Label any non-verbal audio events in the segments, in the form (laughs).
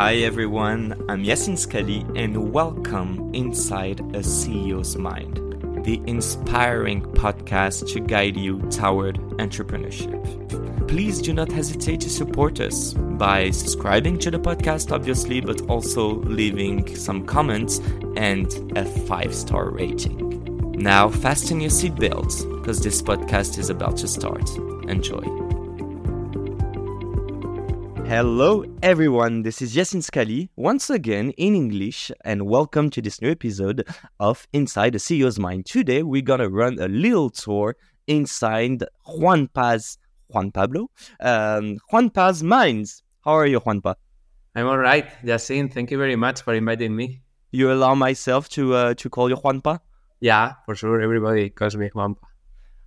Hi everyone, I'm Yacine Sqalli and welcome inside a CEO's Mind, the inspiring podcast to guide you toward entrepreneurship. Please do not hesitate to support us by subscribing to the podcast, obviously, but also leaving some comments and a five star rating. Now, fasten your seatbelts because this podcast is about to start. Enjoy. Hello, everyone. This is Yacine Sqalli once again in English, and welcome to this new episode of Inside the CEO's Mind. Today, we're gonna run a little tour inside Juanpa's, Juan Pablo, um, Juanpa's Minds. How are you, Juanpa? I'm all right, Yacine. Thank you very much for inviting me. You allow myself to uh, to call you Juanpa? Yeah, for sure. Everybody calls me Juanpa.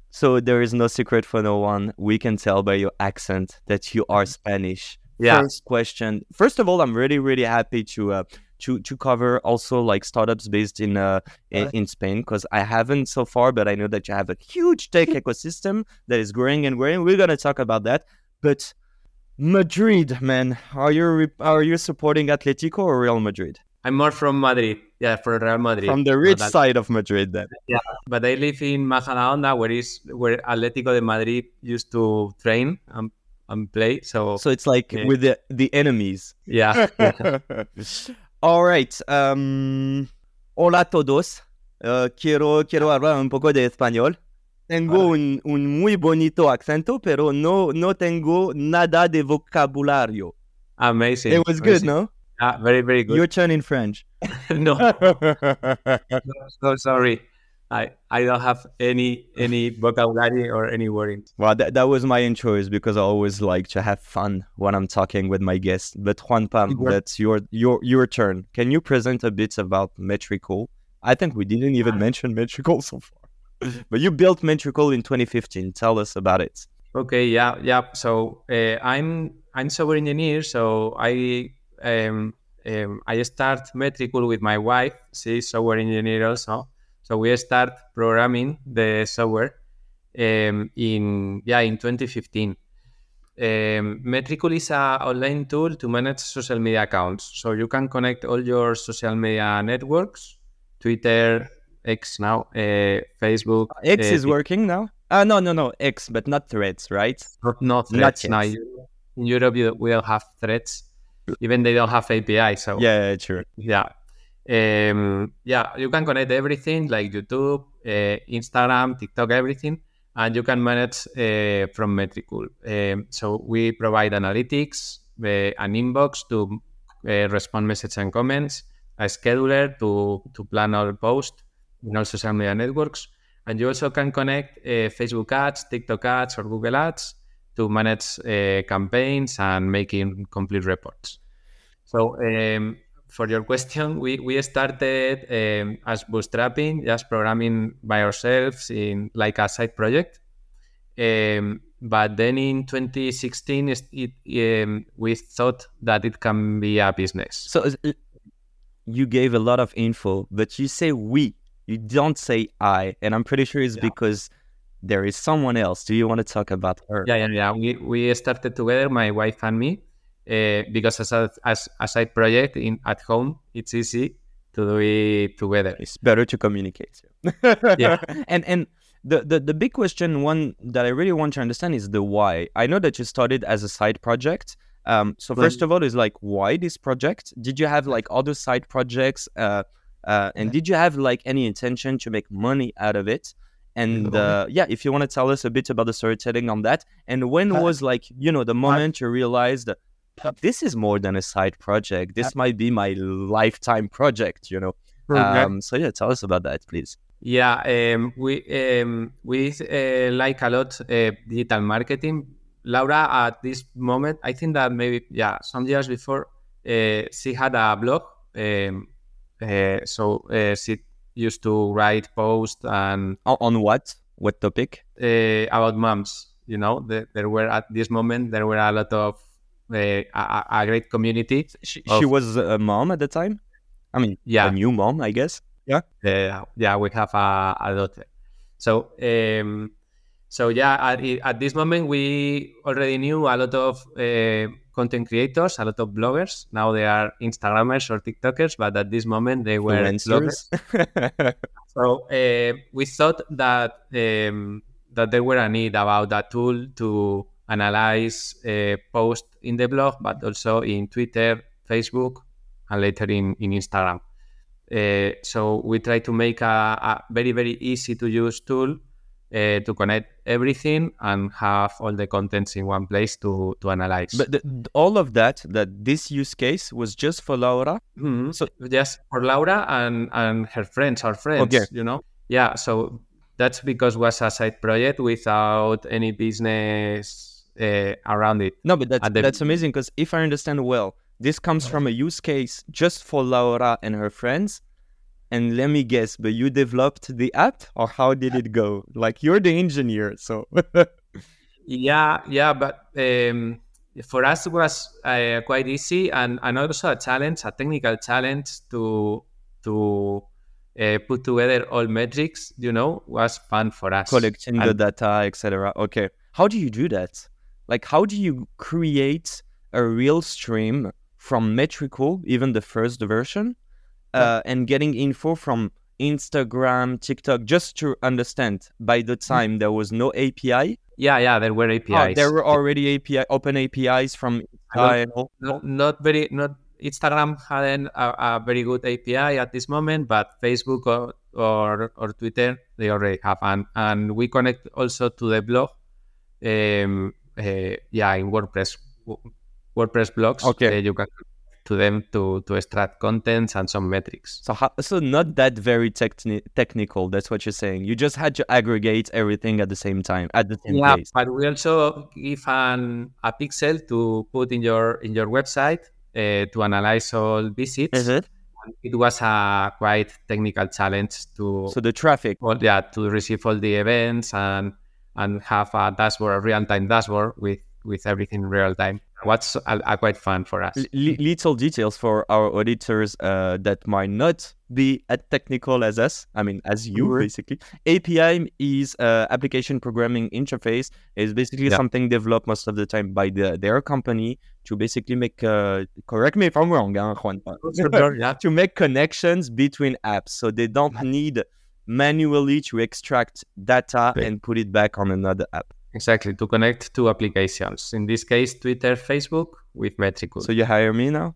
So there is no secret for no one. We can tell by your accent that you are Spanish Yeah. first question. First of all, I'm really really happy to uh, to to cover also like startups based in uh in, in Spain because I haven't so far, but I know that you have a huge tech (laughs) ecosystem that is growing and growing. We're gonna talk about that, but. Madrid, man, are you re- are you supporting Atletico or Real Madrid? I'm more from Madrid. Yeah, for Real Madrid. From the rich side of Madrid, then. But I live in Majadahonda, where is where Atlético de Madrid used to train and, and play. So, So it's like Yeah. with the the enemies. yeah. (laughs) All right. Um, hola todos. Uh, quiero, quiero hablar un poco de español. Tengo un, un muy bonito acento, pero no, no tengo nada de vocabulario. amazing. It was good, no? Yeah, very very good. Your turn in French. (laughs) (laughs) no, so sorry. I I don't have any any vocabulary or any words. well, that, that was my choice because I always like to have fun when I'm talking with my guests. But Juanpa, that's your, your, your turn. Can you present a bit about Metricool? I think we didn't even mention Metricool so far. (laughs) but you built Metricool in 2015. Tell us about it. Okay, yeah, yeah. So uh, I'm I'm software engineer. So I um, um, I start Metricool with my wife. She's software engineer also. So we start programming the software um, in yeah in 2015. Um, Metricool is a online tool to manage social media accounts. So you can connect all your social media networks, Twitter, X now, uh, Facebook. X uh, is working now? Uh, no, no, no. X, but not threads, right? not, not Not threads. Now, in Europe, you, we don't have threads. Even they don't have API. So Yeah, true. yeah, um, yeah, you can connect everything like YouTube, uh, Instagram, TikTok, everything, and you can manage uh, from Metricool. Um, so we provide analytics, uh, an inbox to respond messages and comments, a scheduler to to plan all posts in all social media networks, and you also can connect Facebook ads, TikTok ads, or Google ads to manage campaigns and making complete reports. So um, for your question, we, we started um, as bootstrapping, just programming by ourselves in like a side project. Um, but then in 2016, is- it, um, we thought that it can be a business. So uh, you gave a lot of info, but you say we. You don't say I. And I'm pretty sure it's Yeah. because there is someone else. Do you want to talk about her? Yeah, yeah, yeah. We, we started together, my wife and me, uh, because as a, as a side project in at home, it's easy to do it together. It's better to communicate. (laughs) Yeah. (laughs) and and the, the the big question one that I really want to understand is the why. I know that you started as a side project. Um, so first of all, is like why this project? Did you have like other side projects? Uh, uh, and did you have like any intention to make money out of it? And uh, yeah, if you want to tell us a bit about the storytelling on that, and when Uh, was like you know the moment you realized this is more than a side project. This might be my lifetime project. You know. Um, so yeah, tell us about that, please. Yeah, um, we um, we uh, like a lot uh, digital marketing. Laura, at this moment, I think that maybe yeah, some years before, uh, she had a blog. Um, uh, so uh, she used to write posts and On, what? What topic? uh, about moms. You know, the, there were at this moment there were a lot of a, a- great community. She, Of- she was a mom at the time. I mean, Yeah. a new mom, I guess. uh, yeah, we have a, a daughter. So, um, so yeah, at, at this moment, we already knew a lot of uh, content creators, a lot of bloggers. Now they are Instagrammers or TikTokers, but at this moment they were bloggers. (laughs) so uh, we thought that um, that there were a need about that tool to analyze uh, posts in the blog, but also in Twitter, Facebook, and later in, in Instagram. Uh, so we try to make a, a very, very easy to use tool uh, to connect everything and have all the contents in one place to to analyze. But the, all of that, that this use case was just for Laura. Mm-hmm. So just for Laura and and her friends, our friends. Okay. You know, yeah. So that's because it was a side project without any business uh, around it. No, but that's, the... that's amazing because if I understand well, this comes from a use case just for Laura and her friends. And let me guess, but you developed the app or how did it go? Like you're the engineer, so. (laughs) yeah, yeah, but um, for us it was uh, quite easy and, and also a challenge, a technical challenge to to uh, put together all metrics. You know, was fun for us. Collecting and, the data, etc. Okay, how do you do that? Like, how do you create a real stream from Metricool, even the first version, uh, and getting info from Instagram, TikTok, just to understand. By the mm. time there was no API. Yeah, yeah, there were APIs. Oh, there were already API open APIs from. Not, not, not very not Instagram hadn't a, a, very good API at this moment, but Facebook or, or, or Twitter they already have, and and we connect also to the blog. Um, uh, yeah, in WordPress, WordPress blogs. Okay, uh, you can to them to to extract contents and some metrics. So how, so not that very techni- technical. That's what you're saying. You just had to aggregate everything at the same time at the same yeah, place. but we also give an a pixel to put in your in your website uh, to analyze all visits. It? it was a quite technical challenge to so the traffic. Well, yeah, to receive all the events and and have a dashboard, a real time dashboard with with everything real time. What's a, a quite fun for us. L- little details for our auditors uh, that might not be as technical as us. I mean, as you mm-hmm. basically. API is uh, application programming interface. is basically yeah. something developed most of the time by the, their company to basically make. Uh, correct me if I'm wrong, hein, Juan. (laughs) to make connections between apps, so they don't need manually to extract data and put it back on another app. Exactly, to connect two applications. In this case, Twitter, Facebook with Metricool. So you hire me now?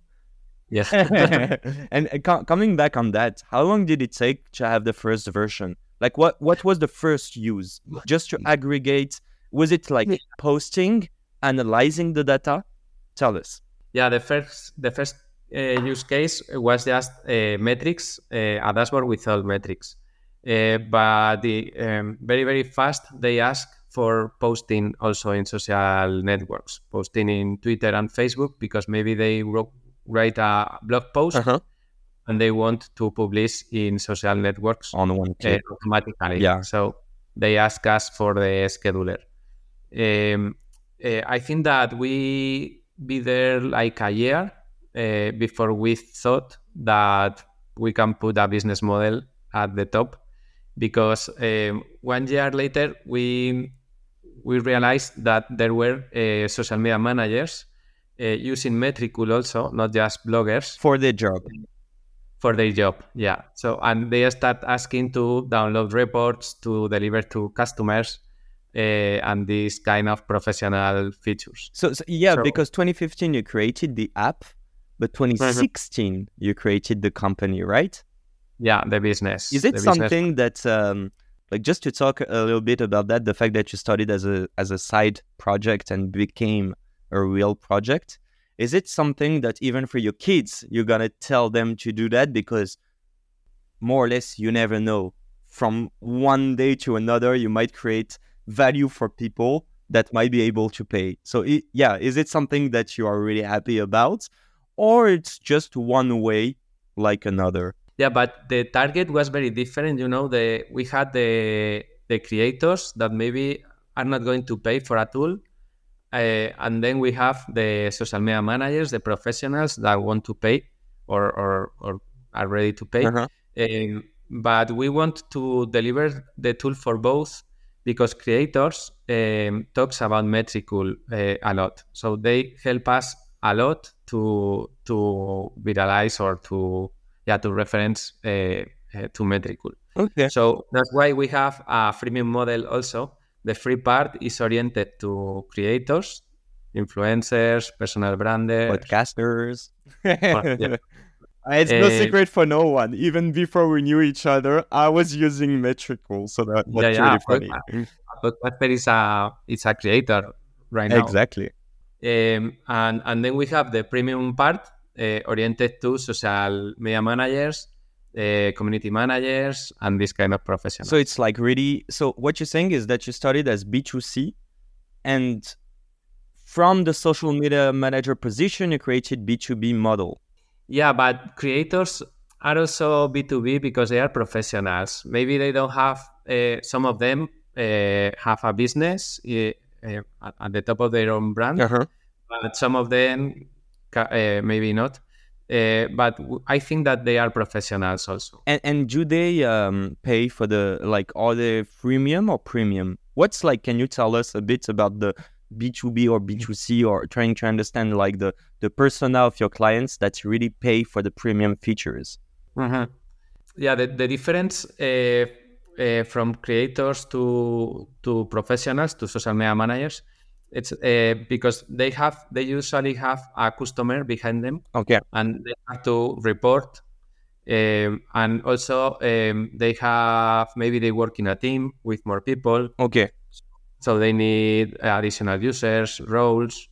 Yes. (laughs) (laughs) and uh, co- coming back on that, how long did it take to have the first version? Like what what was the first use? Just to aggregate was it like posting, analyzing the data? Tell us. Yeah, the first the first uh, use case was just uh, metrics, uh, a dashboard with all metrics. Uh, but the um, very very fast they ask for posting also in social networks, posting in Twitter and Facebook because maybe they write a blog post uh-huh. and they want to publish in social networks on one uh, automatically. Yeah. So they ask us for the scheduler. Um, uh, I think that we be there like a year uh, before we thought that we can put a business model at the top because um, one year later we we realized that there were uh, social media managers uh, using Metricool also, not just bloggers. For their job. For their job, yeah. So, and they start asking to download reports to deliver to customers uh, and these kind of professional features. So, so yeah, so, because 2015 you created the app, but 2016 mm-hmm. you created the company, right? Yeah, the business. Is it something business. that um, like just to talk a little bit about that the fact that you started as a as a side project and became a real project is it something that even for your kids you're gonna tell them to do that because more or less you never know from one day to another you might create value for people that might be able to pay so it, yeah is it something that you are really happy about or it's just one way like another yeah, but the target was very different. You know, the we had the the creators that maybe are not going to pay for a tool, uh, and then we have the social media managers, the professionals that want to pay or or, or are ready to pay. Uh-huh. Um, but we want to deliver the tool for both because creators um, talks about Metricool uh, a lot. So they help us a lot to to viralize or to yeah to reference uh, uh, to Metricool. Okay. So that's why we have a freemium model also. The free part is oriented to creators, influencers, personal branders, Podcasters. yeah. (laughs) It's no Eh, secret for no one. Even before we knew each other, I was using Metricool, so that was Yeah, yeah, really but- funny. Podcaster is a it's a creator right now. Exactly. Um, and and then we have the premium part oriented to social media managers, uh, community managers, and this kind of professionals. So it's like really. So what you're saying is that you started as B2C, and from the social media manager position, you created B2B model. yeah, but creators are also B two B because they are professionals. Maybe they don't have uh, some of them uh, have a business uh, at, the top of their own brand, Uh-huh. but some of them uh, maybe not. Uh, but w- I think that they are professionals also. And and do they um, pay for the like are they freemium or premium? What's like? Can you tell us a bit about the B two B or B two C or trying to understand like the the persona of your clients that really pay for the premium features? Mhm. Yeah, the, the difference uh, uh, from creators to to professionals to social media managers, it's uh, because they have they usually have a customer behind them Okay. and they have to report. Um, and also um, they have maybe they work in a team with more people, Okay. so they need additional users, roles,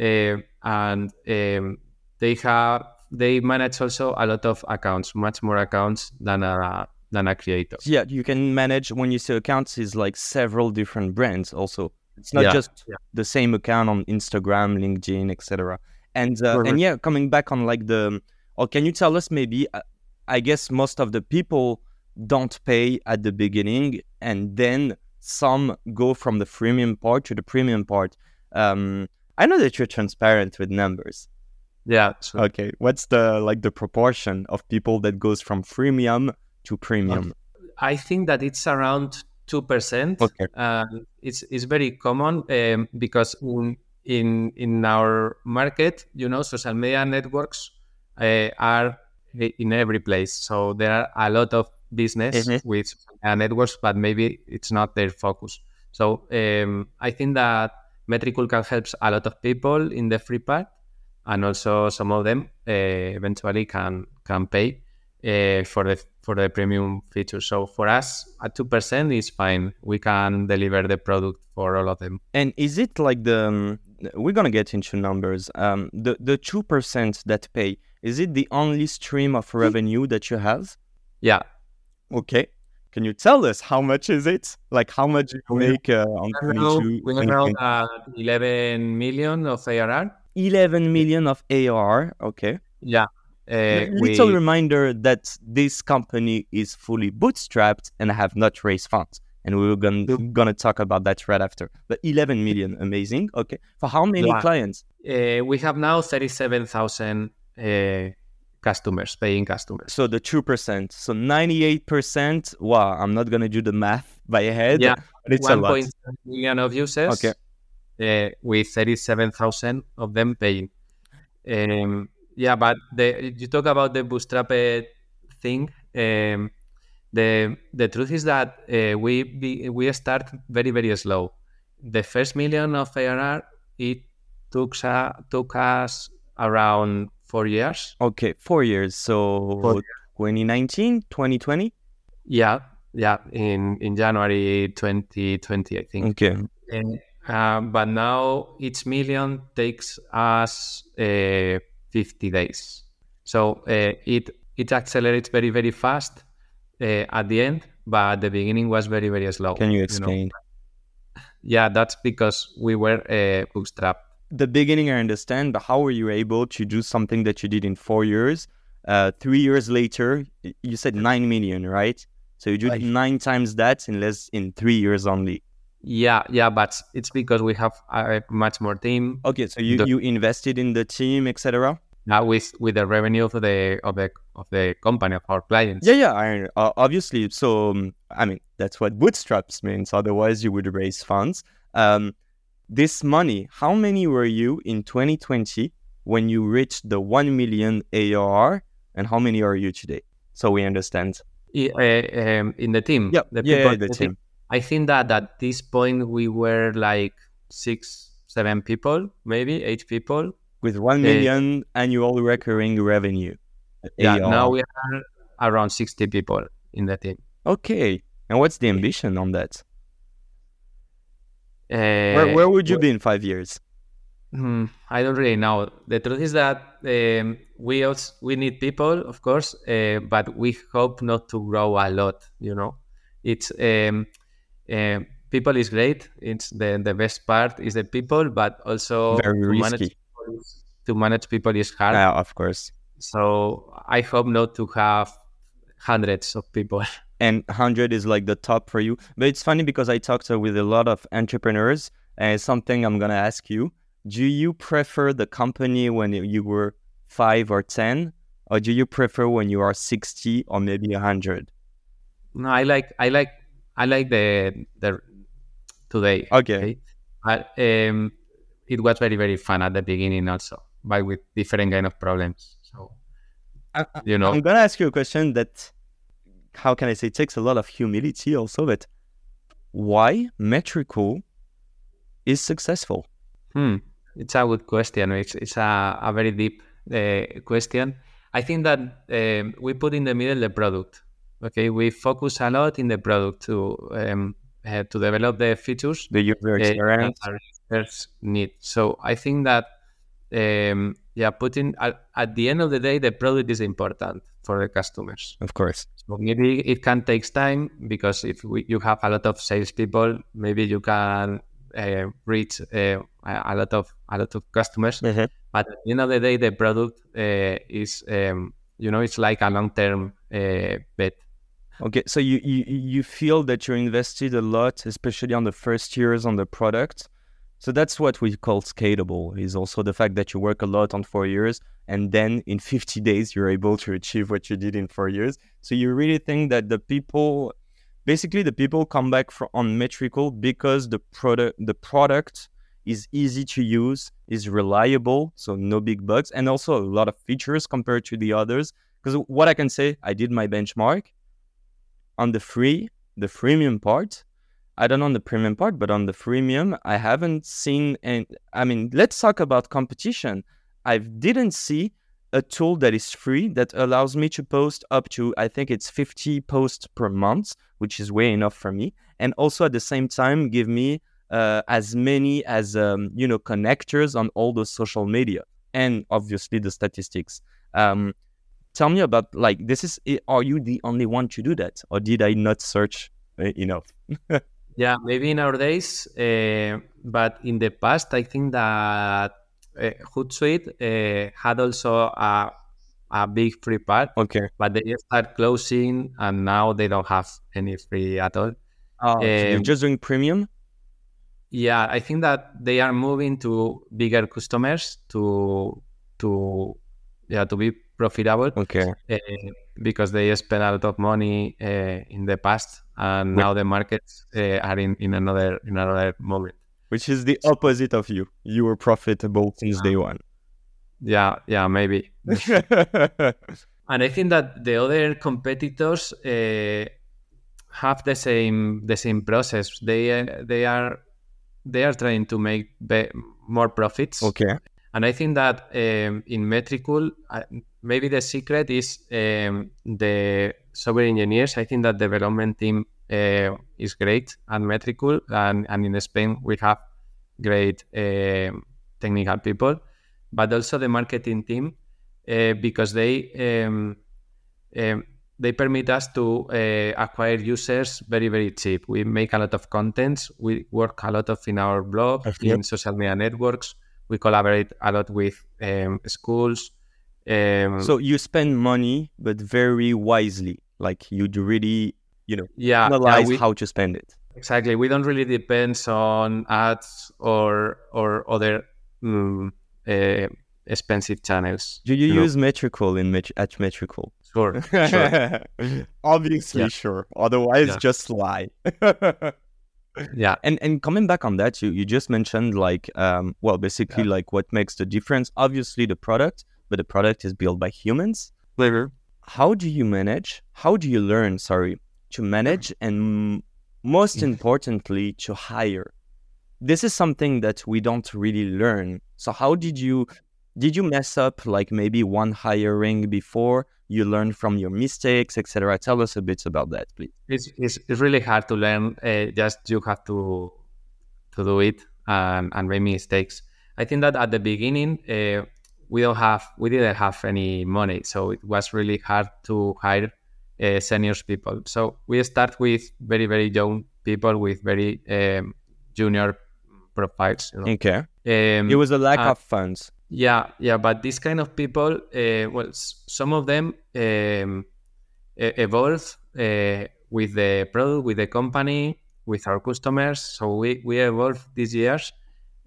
uh, and um, they have they manage also a lot of accounts, much more accounts than a than a creator. Yeah, you can manage when you say accounts is like several different brands. Also, it's not Yeah, just yeah. the same account on Instagram, LinkedIn, etc. And uh, Correct. and yeah, coming back on like the, or can you tell us maybe? Uh, I guess most of the people don't pay at the beginning, and then some go from the freemium part to the premium part. Um, I know that you're transparent with numbers. Yeah, so Okay, what's the like the proportion of people that goes from freemium to premium? I think that it's around two percent. Okay. and it's it's very common um, because in, in our market, you know, social media networks uh, are in every place. So there are a lot of business Mhm. with networks, but maybe it's not their focus. So um, I think that Metricool can help a lot of people in the free part, and also some of them uh, eventually can can pay uh, for the for the premium feature. So for us, at two percent is fine. We can deliver the product for all of them. And is it like the um, we're gonna get into numbers? Um, the the two percent that pay is it the only stream of revenue that you have? Yeah, Okay, can you tell us how much is it? Like how much you make uh, on we 22, we are now at eleven million of ARR. 11 million of ARR. Okay, Yeah, uh, we, little reminder that this company is fully bootstrapped and have not raised funds. And we were gonna, gonna talk about that right after. But 11 million, amazing. Okay, for how many Yeah. clients? uh, we have now thirty-seven thousand uh, customers, paying customers. So the two percent. So ninety-eight percent. Wow, I'm not gonna do the math by head. Yeah, but it's a lot. point million of users. Okay. uh, with 37,000 of them paying. Um, yeah, but the, you talk about the bootstrap thing. Um, the the truth is that uh, we be, we start very very slow. The first million of ARR it took sa- took us around four years. Okay, four years. So Four 2019, 2020. Yeah, yeah, in in January 2020, I think. Okay. And, uh, but now each million takes us uh, 50 days. So uh, it it accelerates very very fast uh, at the end, but at the beginning was very very slow. Can you know? explain? Yeah, that's because we were uh, bootstrapped. The beginning, I understand, but how were you able to do something that you did in four years? Uh, three years later, you said nine million, right? So you did Right. nine times that in less in three years only. Yeah, yeah, but it's because we have a much more team Okay, so you, The- you invested in the team, etc. now with with the revenue of the of the of the company of our clients. Yeah, yeah, I, uh, obviously. So, um, I mean, that's what bootstraps means. Otherwise, you would raise funds. Um, this money, how many were you in 2020 when you reached the 1 million ARR and how many are you today? So we understand. I- uh, um, in the team, Yep. the yeah, people, the the team. I think that at this point we were like six, seven people, maybe eight people. With 1 Yeah. million annual recurring revenue. Yeah, ARR. now we are around 60 people in the team. Okay. And what's the ambition on that? Uh, Where, where would you be in five years? Hmm, I don't really know. The truth is that um, we also we need people, of course, uh, but we hope not to grow a lot. You know, it's um, uh, people is great. It's the the best part is the people, but also Very manage risky. is, to manage people is hard. Yeah, of course. So I hope not to have hundreds of people. (laughs) and 100 is like the top for you. But it's funny because I talked with a lot of entrepreneurs, and something I'm going to ask you. Do you prefer the company when you were five or 10, or do you prefer when you are 60 or maybe 100? No, I like I like I like the the today. Okay. But um, it was very very fun at the beginning also, but with different kind of problems. So I, you know, I'm going to ask you a question that, how can I say, takes a lot of humility also, but why Metricool is successful? hmm, it's a good question. It's it's a, a very deep uh, question. I think that um, we put in the middle the product. Okay, we focus a lot in the product to um, uh, to develop the features The user uh, experience? that our need. So I think that um, yeah, putting at, at the end of the day, the product is important for the customers. Of course. So maybe it can take time because if we, you have a lot of salespeople, maybe you can uh, reach uh, a lot of a lot of customers. But at the end of the day, the product uh, is um, you know it's like a long term uh, bet. Okay, so you, you you feel that you invested a lot, especially on the first years on the product. So that's what we call scalable. Is also the fact that you work a lot on four years, and then in 50 days you're able to achieve what you did in four years. So you really think that the people, basically the people come back for, on Metricool because the product the product is easy to use, is reliable, so no big bugs, and also a lot of features compared to the others. Because what I can say, I did my benchmark on the free, the freemium part. I don't know on the premium part, but on the freemium, I haven't seen. And I mean, let's talk about competition. I didn't see a tool that is free that allows me to post up to I think it's 50 posts per month, which is way enough for me, and also at the same time give me uh, as many as um, you know connectors on all the social media and obviously the statistics. Um, tell me about like this is are you the only one to do that or did i not search uh, enough (laughs) Yeah, maybe nowadays, uh, but in the past, I think that uh, Hootsuite uh, had also a, a big free part, okay. but they start closing, and now they don't have any free at all. oh, so you're Um, just doing premium? Yeah, I think that they are moving to bigger customers to to yeah to be profitable. Okay. Uh, because they spent a lot of money uh, in the past, and now the markets uh, are in, in another in another moment. which is the opposite of you you were profitable since day one Yeah, yeah, maybe. (laughs) And I think that the other competitors uh, have the same the same process. They uh, they are they are trying to make be- more profits. okay And I think that um, in Metricool, uh, maybe the secret is um, the software engineers. I think that development team uh, is great and Metricool, and, and in Spain we have great um technical people, but also the marketing team uh, because they um, um, they permit us to uh, acquire users very very cheap. We make a lot of contents. We work a lot of in our blog, Okay. in social media networks. We collaborate a lot with um, schools. Um, so you spend money but very wisely like you really you know yeah, yeah, analyze we- how to spend it Exactly. We don't really depend on ads or or other mm, uh, expensive channels. do you, you know. use Metricool in met- at Metricool Sure, sure. (laughs) obviously Yeah. sure otherwise Yeah. just lie (laughs) yeah. And and coming back on that, you you just mentioned like um well basically Yeah. like what makes the difference. Obviously the product, but the product is built by humans. Clever. How do you manage? How do you learn? Sorry, to manage and m- most (laughs) importantly to hire. This is something that we don't really learn. So how did you did you mess up like maybe one hiring before you learn from your mistakes, etc. Tell us a bit about that, please. It's, it's, it's really hard to learn. Uh, just you have to to do it and, and make mistakes. I think that at the beginning uh, we don't have we didn't have any money, so it was really hard to hire uh, seniors people. So we start with very very young people with very um, junior profiles. You know? Okay. Um, It was a lack uh, of funds. yeah, yeah, but this kind of people, uh, well, s- some of them um, evolve uh, with the product, with the company, with our customers. So we we evolve these years,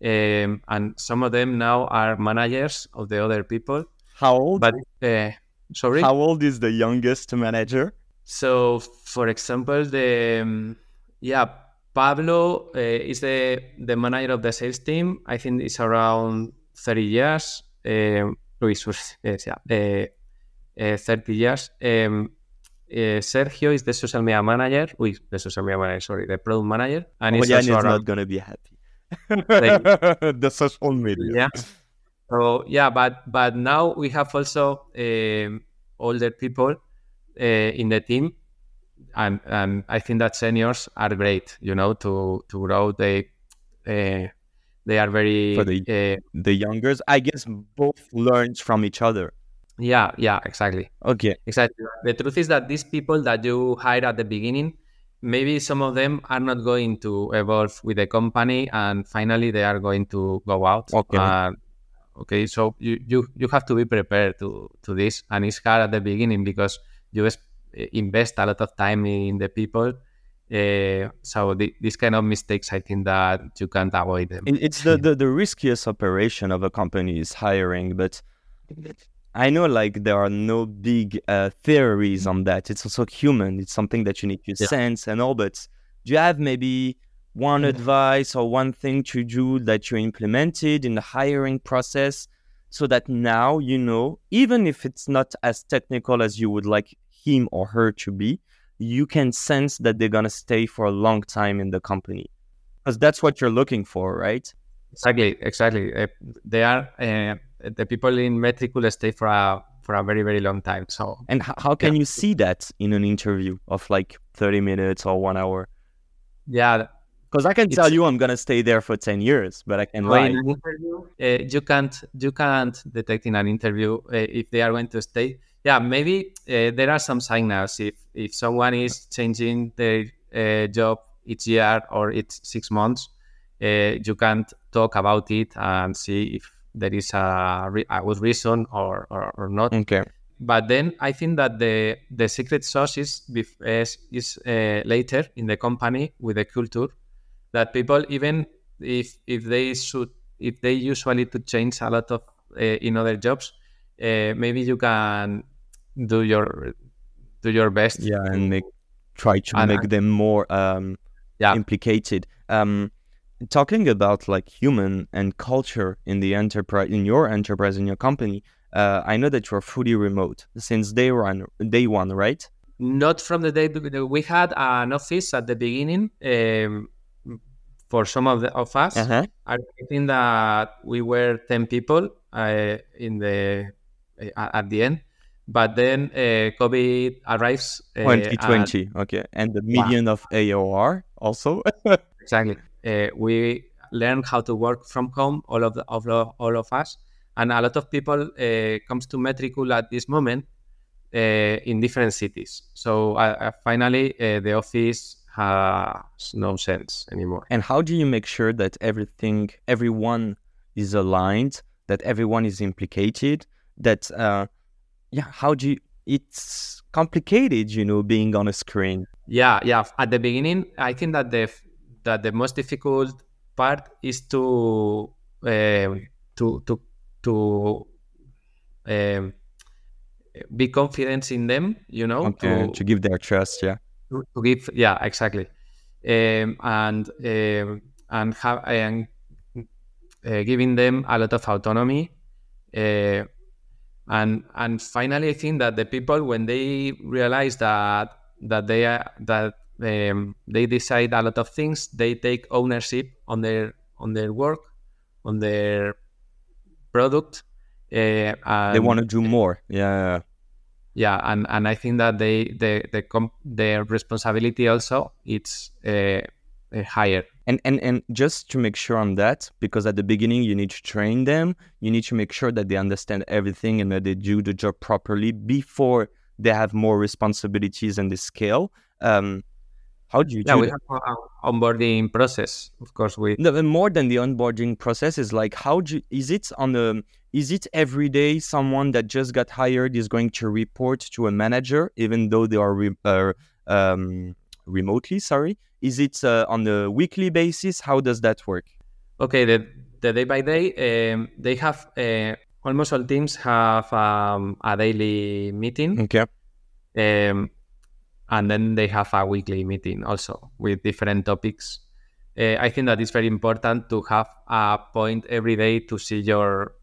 um, and some of them now are managers of the other people. How old? But uh, sorry. How old is the youngest manager? So, for example, the um, yeah, Pablo uh, is the the manager of the sales team. I think it's around thirty years. Um, Luis, was- yeah, uh, uh, thirty years. Um, uh, Sergio is the social media manager. Luis, the social media manager. Sorry, the product manager, and he's Jan also around. not gonna be happy. (laughs) The social media. yeah. So yeah, but but now we have also um, older people uh, in the team, and and I think that seniors are great. You know, to to grow. They uh, they are very For the- uh, The youngers, I guess, both learns from each other. yeah yeah exactly Okay. exactly. The truth is that these people that you hire at the beginning. Maybe some of them are not going to evolve with the company, and finally they are going to go out. Okay. And okay so you, you you have to be prepared to to this and it's hard at the beginning because you invest a lot of time in the people uh, so the, this kind of mistakes i think that you can't avoid them It's the, (laughs) the, the riskiest operation of a company is hiring, but I know like there are no big uh, theories on that. It's also human. It's something that you need to Yeah. sense and all. But do you have maybe one advice or one thing to do that you implemented in the hiring process so that now you know, even if it's not as technical as you would like him or her to be, you can sense that they're gonna stay for a long time in the company because that's what you're looking for, right? exactly exactly uh, they are uh, the people in metricool stay for a for a very very long time so And h- how can you see that in an interview of like 30 minutes or one hour? yeah Because I can It's- tell you I'm gonna stay there for 10 years, but I can So in lie. interview, uh, you can't you can't detect in an interview uh, if they are going to stay. Yeah, maybe uh, there are some signals if if someone is changing their uh, job each year or each six months, uh, you can't talk about it and see if there is a, re- a good reason or, or, or not. Okay. But then I think that the the secret sauce is is, is uh, later in the company with the culture that people even if if they should if they usually to change a lot of uh, in other jobs uh, maybe you can do your do your best Yeah, and make try to And make I- them more um, Yeah. implicated. Um, talking about like human and culture in the enterprise, in your enterprise, in your company, uh, I know that you're fully remote since day one. Day one, right? not from the day we had an office at the beginning um, for some of the of us Uh-huh. I think that we were 10 people uh, in the uh, at the end, but then uh, COVID arrives. Uh, and- 2020. Okay, and the million of ARR also. (laughs) exactly. Uh, we learn how to work from home, all of the, of the, all of us, and a lot of people uh, comes to Metricool at this moment uh, in different cities. So uh, uh, finally, uh, the office has no sense anymore. And how do you make sure that everything, everyone is aligned, that everyone is implicated, that, uh, yeah, how do you, it's complicated, you know, being on a screen. Yeah, yeah. At the beginning, I think that the that the most difficult part is to um, to to to um, be confident in them. You know, Okay, to, to give their trust, yeah. to to give yeah exactly um, and um, and have and uh, giving them a lot of autonomy. Uh, and and finally, I think that the people when they realize that that they are that um, they decide a lot of things, they take ownership on their on their work, on their product. Uh, they want to do more. Yeah. Yeah, and, and I think that they the the com- their responsibility also it's uh, higher and and and just to make sure on that because at the beginning you need to train them you need to make sure that they understand everything and that they do the job properly before they have more responsibilities and the scale um, how do you yeah, do we that? have an onboarding process of course we no, more than the onboarding process is like how do you, is it on the is it every day someone that just got hired is going to report to a manager even though they are re, uh, um, remotely sorry is it uh, on a weekly basis? How does that work? Okay, the, the day by day, um, they have uh, almost all teams have um, a daily meeting. Okay. Um, and then they have a weekly meeting also with different topics. Uh, I think that it's very important to have a point every day to see your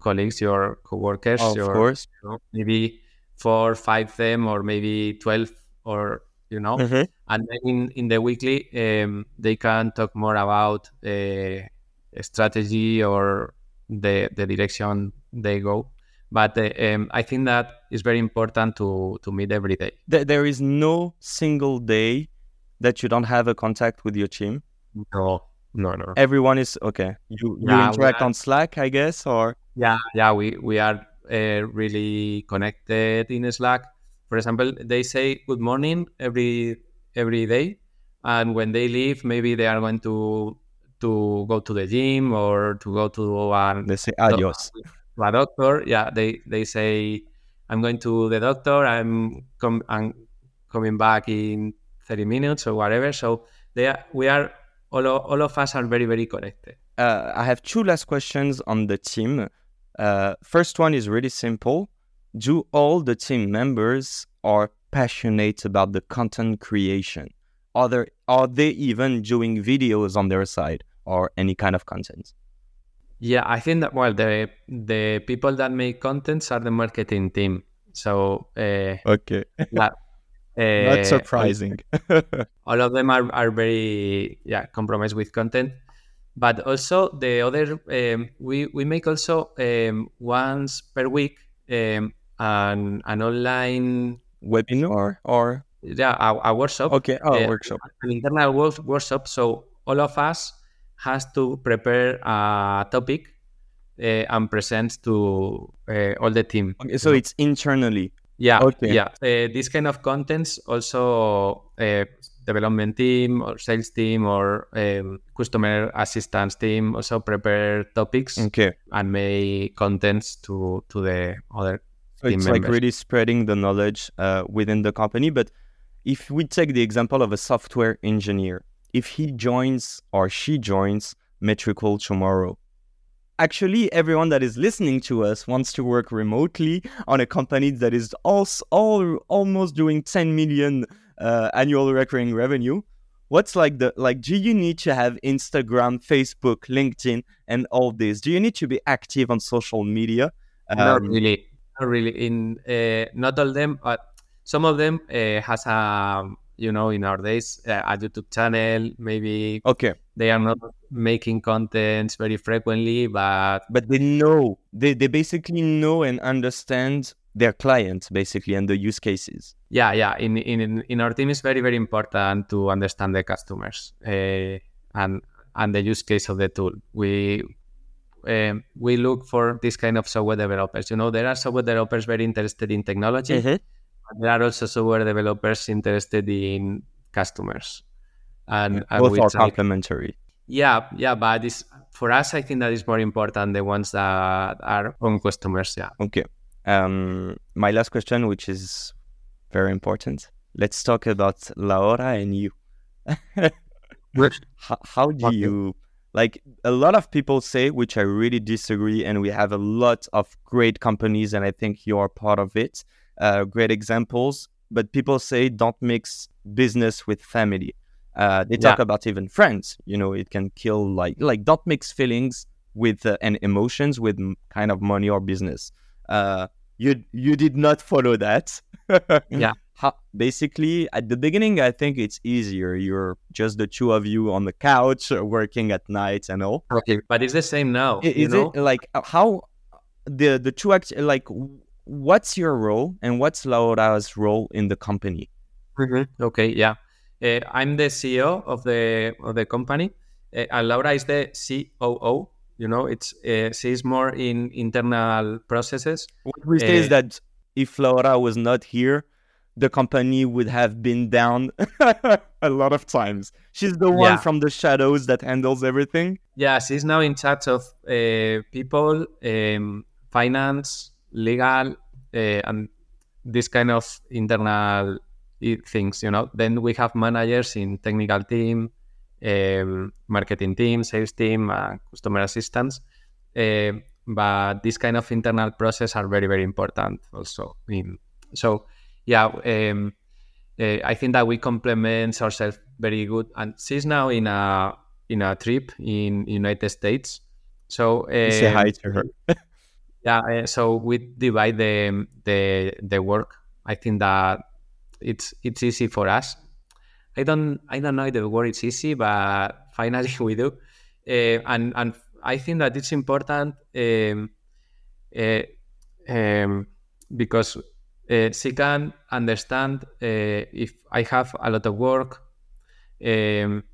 colleagues, your coworkers, of your, course, you know, maybe four, five them, or maybe twelve or you know. Mm-hmm. And then in, in the weekly, um, they can talk more about uh, strategy or the the direction they go. But uh, um, I think that is very important to to meet every day. There is no single day that you don't have a contact with your team. No, no, no. Everyone is okay. You you yeah, interact are, on Slack, I guess, or yeah, yeah. We we are uh, really connected in Slack for example, they say good morning every every day, and when they leave, maybe they are going to to go to the gym or to go to a they say adios to (laughs) a doctor. Yeah, they they say I'm going to the doctor. I'm com- I'm coming back in 30 minutes or whatever. So they are, we are all of, all of us are very very connected. Uh, I have two last questions on the team. Uh, first one is really simple do all the team members are passionate about the content creation? Are there are they even doing videos on their side or any kind of content? Yeah, I think that well the the people that make contents are the marketing team. So uh, okay, yeah, (laughs) uh, not surprising. (laughs) all of them are, are very yeah compromised with content, but also the other um, we we make also um, once per week um, an an online webinar? or yeah a, a workshop. Okay oh, uh, workshop. an internal workshop. So all of us has to prepare a topic uh, and present to uh, all the team okay, so it's internally yeah okay. yeah uh, this kind of contents also uh, development team or sales team or um, customer assistance team also prepare topics okay. and make contents to to the other So it's members. like really spreading the knowledge uh, within the company. But if we take the example of a software engineer, if he joins or she joins Metricool tomorrow, actually everyone that is listening to us wants to work remotely on a company that is also all, almost doing 10 million uh, annual recurring revenue. What's like the like do you need to have instagram facebook linkedin and all this? Do you need to be active on social media? Um, not really. Not really. In uh, not all them, but some of them uh, has a you know in our days uh, a YouTube channel. Maybe okay, they are not making contents very frequently, but but they know they they basically know and understand their clients basically and the use cases. Yeah, yeah. In in in our team, it's very very important to understand the customers uh, and and the use case of the tool. We um, we look for this kind of software developers. You know, there are software developers very interested in technology. Mm-hmm. There are also software developers interested in customers. And, and both are complementary. Yeah, yeah, but this for us, I think that is more important the ones that are on customers. Yeah. Okay. Um, my last question, which is very important. Let's talk about Laura and you. (laughs) how, how do you like a lot of people say which i really disagree and we have a lot of great companies and i think you're part of it uh, great examples but people say don't mix business with family Uh, they talk Yeah. about even friends. You know, it can kill like like don't mix feelings with uh, and emotions with m- kind of money or business. Uh, you you did not follow that. (laughs) Yeah. How, basically, at the beginning, I think it's easier. You're just the two of you on the couch, uh, working at night and all. Okay, but it's the same now. Is know? it like uh, how the the two act like what's your role and what's Laura's role in the company? Mhm. Okay, yeah. Uh, I'm the CEO of the of the company, uh, and Laura is the COO. You know, it's uh, she's more in internal processes. What we say is Uh, that if Laura was not here, the company would have been down (laughs) a lot of times. She's the one Yeah. from the shadows that handles everything. Yeah, she's now in charge of uh, people, um, finance, legal, uh, and this kind of internal things. You know, then we have managers in technical team, um, marketing team, sales team, uh, customer assistants. Uh, but this kind of internal process are very very important also. In, so yeah, um, uh, I think that we complement ourselves very good. And she's now in a in a trip in United States. So say hi to her. (laughs) yeah, uh, so we divide the the the work. I think that it's it's easy for us. I don't I don't know if the word is easy, but (laughs) finally we do. Uh, and and I think that it's important um, uh, um, because uh, she can understand if I have a lot of work, um,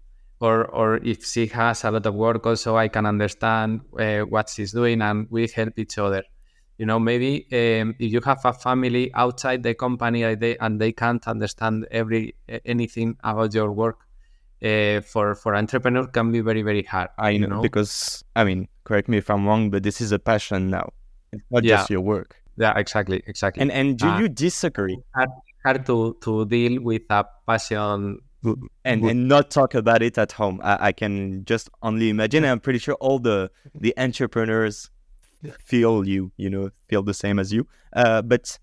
or or if she has a lot of work. Also, I can understand uh, what she's doing, and we help each other. You know, maybe um, if you have a family outside the company and they, and they can't understand every anything about your work, uh, for for entrepreneur can be very very hard. I know, know? because I mean, correct me if I'm wrong, but this is a passion now. It's not Yeah. just your work. Yeah, exactly, exactly. And and do Ah. you disagree? hard to to deal with a passion. And Good. and not talk about it at home. I, I can just only imagine. I'm pretty sure all the the entrepreneurs feel you, you know, feel the same as you. Uh, but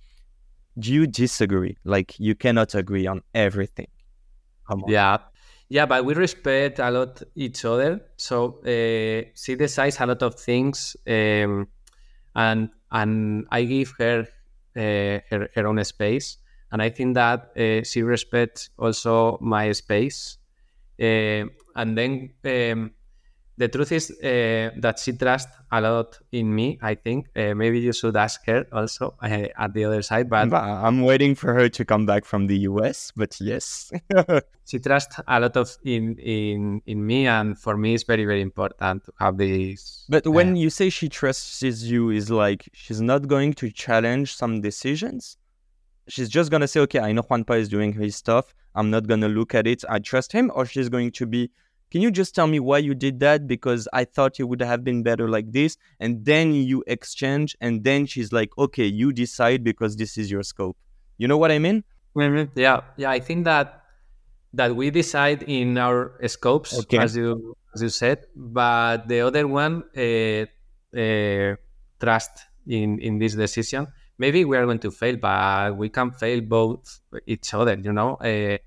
do you disagree? Like you cannot agree on everything. Come on. Yeah, yeah, but we respect a lot each other. So uh, she decides a lot of things, um, and and I give her uh, her her own space, and I think that uh, she respects also my space. Uh, and then um, the truth is uh, that she trusts a lot in me. I think uh, maybe you should ask her also at the other side, but I'm waiting for her to come back from the US. But yes, (laughs) she trusts a lot of in in in me and for me it's very very important to have this but when you say she trusts you, is like she's not going to challenge some decisions. She's just gonna say, okay, I know Juanpa is doing his stuff. I'm not gonna look at it. I trust him, or she's going to be, can you just tell me why you did that? Because I thought it would have been better like this. And then you exchange, and then she's like, okay, you decide because this is your scope. You know what I mean? Mhm. yeah yeah i think that that we decide in our scopes Okay. as you as you said but the other one uh, uh, trust in in this decision maybe we are going to fail but we can fail both each other you know? Uh,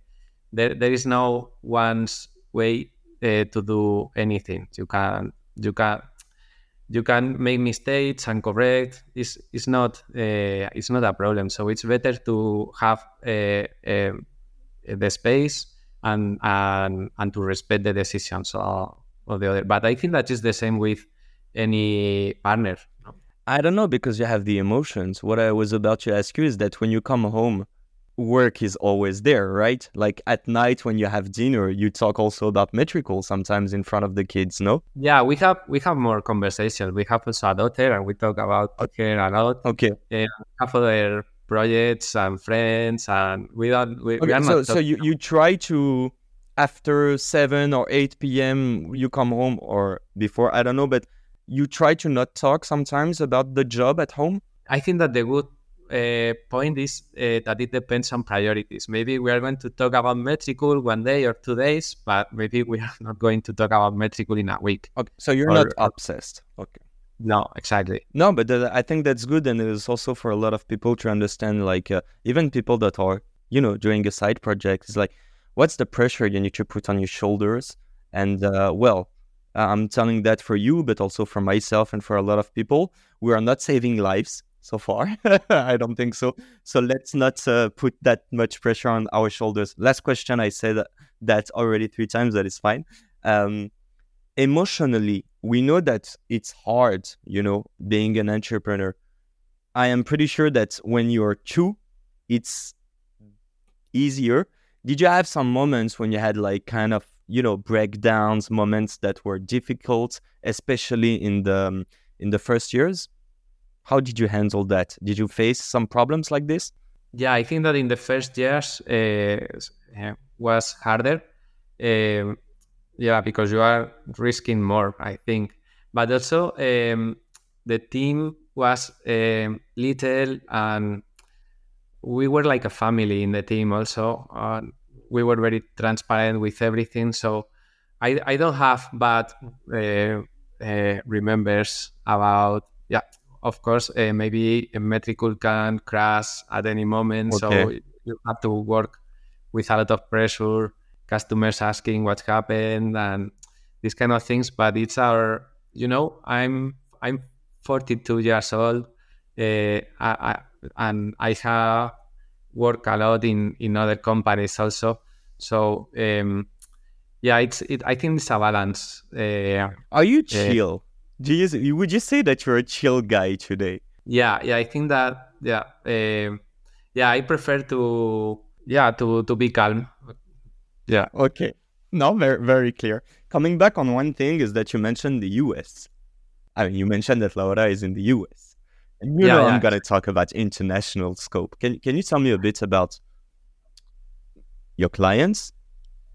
there, there is no one's way uh, to do anything. You can you can you can make mistakes and correct. It's, it's not uh, it's not a problem. So it's better to have uh, um, the space and, and and to respect the decisions of, of the other. But i think that is the same with any partner? I don't know because you have the emotions. What I was about to ask you is that when you come home, work is always there, right? Like at night when you have dinner, you talk also about Metricool sometimes in front of the kids, no? yeah we have we have more conversations we have also a daughter and we talk about her a lot Okay. have other projects and friends and we don't we, we Okay, are so not so you, you try to after 7 or 8 p.m. you come home or before, I don't know, but you try to not talk sometimes about the job at home? I think that the good uh, point is uh, that it depends on priorities. Maybe we are going to talk about Metricool one day or two days, but maybe we are not going to talk about Metricool in a week. Okay. So you're Or- not obsessed. Okay. No, exactly. No, but uh, I think that's good, and it is also for a lot of people to understand. Like uh, even people that are, you know, doing a side project, it's like, what's the pressure you need to put on your shoulders? And I'm telling that for you, but also for myself and for a lot of people. We are not saving lives so far. (laughs) I don't think so. So let's not uh, put that much pressure on our shoulders. Last question. I said that already three times. That is fine. Um, emotionally, we know that it's hard, you know, being an entrepreneur. I am pretty sure that when you're two, it's easier. Did you have some moments when you had like kind of, you know, breakdowns, moments that were difficult, especially in the um, in the first years? How did you handle that? Did you face some problems like this? Yeah, I think that in the first years uh, was harder. Uh, yeah, because you are risking more, I think. But also, um, the team was um, little and we were like a family in the team also. We were very transparent with everything. So I, I don't have bad uh, uh, remembers about, yeah, of course, uh, maybe a Metricool can crash at any moment. Okay. So you have to work with a lot of pressure, customers asking what happened and these kind of things. But it's our, you know, I'm I'm 42 years old. Uh, I, I, and I have worked a lot in, in other companies also. So um, yeah, it's it, I think it's a balance. Uh, Are you chill? Do you would you say that you're a chill guy today? Yeah, yeah, I think that yeah, uh, yeah, I prefer to yeah to to be calm. Yeah. Okay. No, very very clear. Coming back on one thing is that you mentioned the U.S. I mean, you mentioned that Laura is in the U.S. And you yeah, know yeah. I'm gonna talk about international scope. Can can you tell me a bit about your clients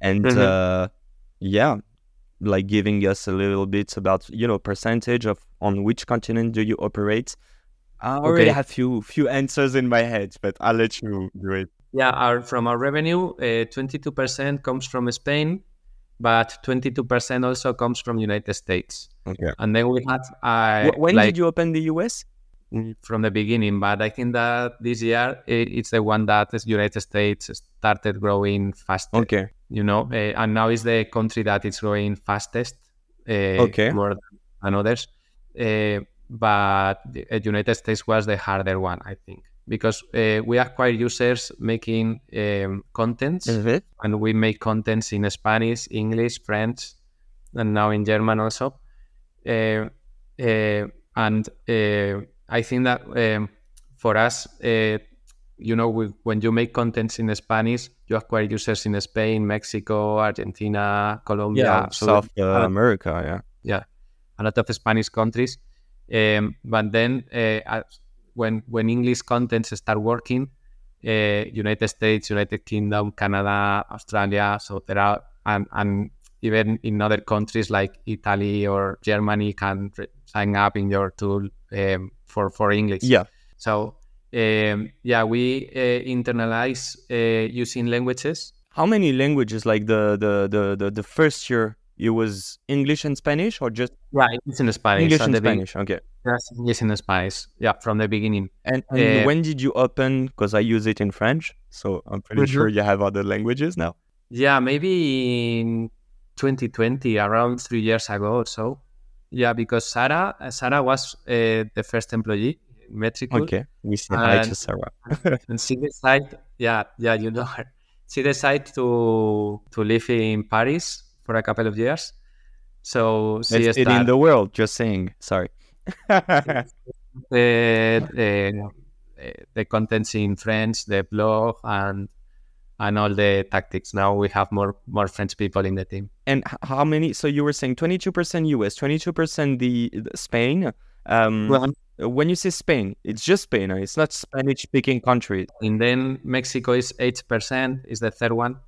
and mm-hmm. uh, yeah, like giving us a little bit about you know percentage of on which continent do you operate i already okay. have few few answers in my head but i'll let you do it yeah our from our revenue uh, 22% comes from spain but 22% also comes from united states okay and then we had uh, when like, did you open the us from the beginning but i think that this year it, it's the one that the united states started growing faster okay you know, uh, and now is the country that is growing fastest, uh, okay, more than others. Uh, but the United States was the harder one, I think, because we acquire users making um, contents, mm-hmm. and we make contents in Spanish, English, French, and now in German also. and I think that um, for us, you know, we, when you make contents in Spanish, you acquire users in Spain, Mexico, Argentina, Colombia, yeah, so South uh, America, yeah, yeah, a lot of Spanish countries. Um, but then uh, when when English contents start working, uh, United States, United Kingdom, Canada, Australia, so there are and and even in other countries like Italy or Germany can sign up in your tool um, for for English. Yeah. So um, yeah, we uh, internalize uh, using languages. How many languages? Like the, the the the the first year, it was English and Spanish, or just right? It's in Spanish. English and Spanish. okay. Yes, English and Spanish. Yeah, from the beginning. And, and uh, when did you open? Because I use it in French, so I'm pretty mm-hmm. sure you have other languages now. Yeah, maybe in 2020, around three years ago or so. Yeah, because Sarah, Sarah was uh, the first employee Metricool. Okay, we say hi to Sarah. (laughs) and she decided, yeah, yeah, you know her. She decided to to live in Paris for a couple of years. So she it's in the world. Just saying. Sorry. (laughs) the, the, the contents in French, the blog, and and all the tactics. Now we have more more French people in the team. And how many? So you were saying twenty two percent US, twenty two percent the Spain. Um, well, when you say Spain, it's just Spain. It's not Spanish-speaking country. And then Mexico is eight percent. Is the third one.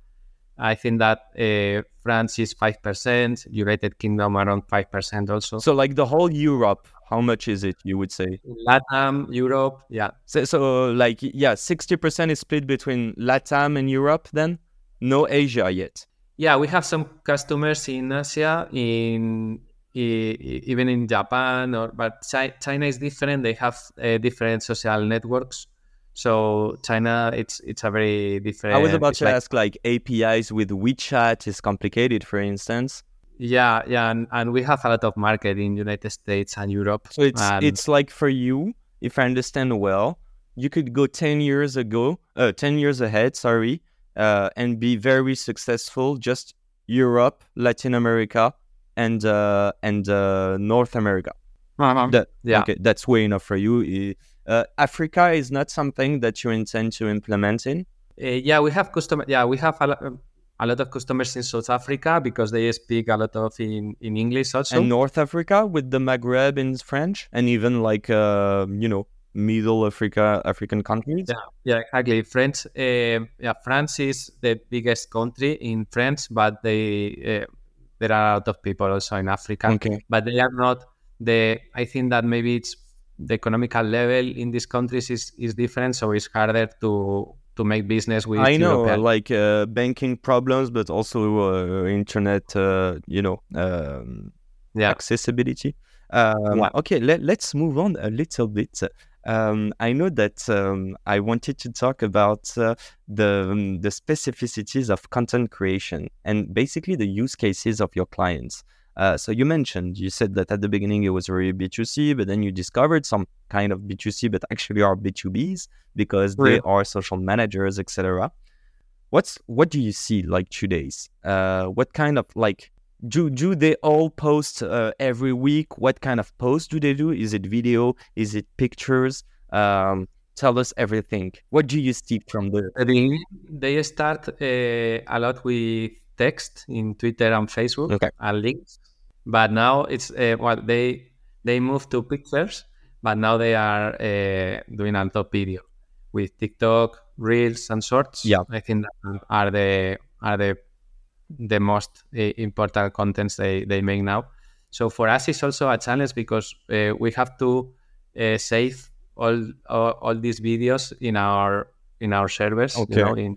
I think that uh, France is five percent. United Kingdom around five percent also. So like the whole Europe, how much is it? You would say Latam, Europe, yeah. So, so like yeah, sixty percent is split between Latam and Europe. Then no Asia yet. Yeah, we have some customers in Asia, in even in Japan or but China is different. They have uh, different social networks. So China, it's it's a very different. I was about to like- ask, like APIs with WeChat is complicated, for instance. Yeah, yeah, and, and we have a lot of market in United States and Europe. So it's and it's like for you, if I understand well, you could go ten years ago, uh, ten years ahead, sorry, uh, and be very successful. Just Europe, Latin America, and uh, and uh, North America. That, yeah. Okay, that's way enough for you. Uh, Africa is not something that you intend to implement in. Uh, yeah, we have customer. Yeah, we have a, lo- a lot of customers in South Africa because they speak a lot of in, in English also. and North Africa with the Maghreb in French, and even like uh, you know Middle Africa, African countries. Yeah, yeah, exactly. French, uh, yeah, France is the biggest country in France, but they uh, there are a lot of people also in Africa, Okay. but they are not the. I think that maybe it's the economical level in these countries is is different, so it's harder to to make business with. I know, European- like uh, banking problems, but also uh, internet, uh, you know, um, yeah, accessibility. Um, Yeah. Okay, let, let's move on a little bit. Um, I know that um, I wanted to talk about uh, the um, the specificities of content creation and basically the use cases of your clients. Uh, so you mentioned you said that at the beginning it was very B2C, but then you discovered some kind of B2C, but actually are B2Bs because they are social managers, etc. What's what do you see like today's? Uh, what kind of like do do they all post uh, every week? What kind of post do they do? Is it video? Is it pictures? Um, tell us everything. What do you see from the? they, they start uh, a lot with text in Twitter and Facebook Okay. and links, but now it's uh, what they they move to pictures, but now they are uh, doing a of video with TikTok, Reels, and Shorts. Yeah. I think that are the are the the most uh, important contents they, they make now. So for us, it's also a challenge because uh, we have to uh, save all, all all these videos in our in our servers. Okay. You know, in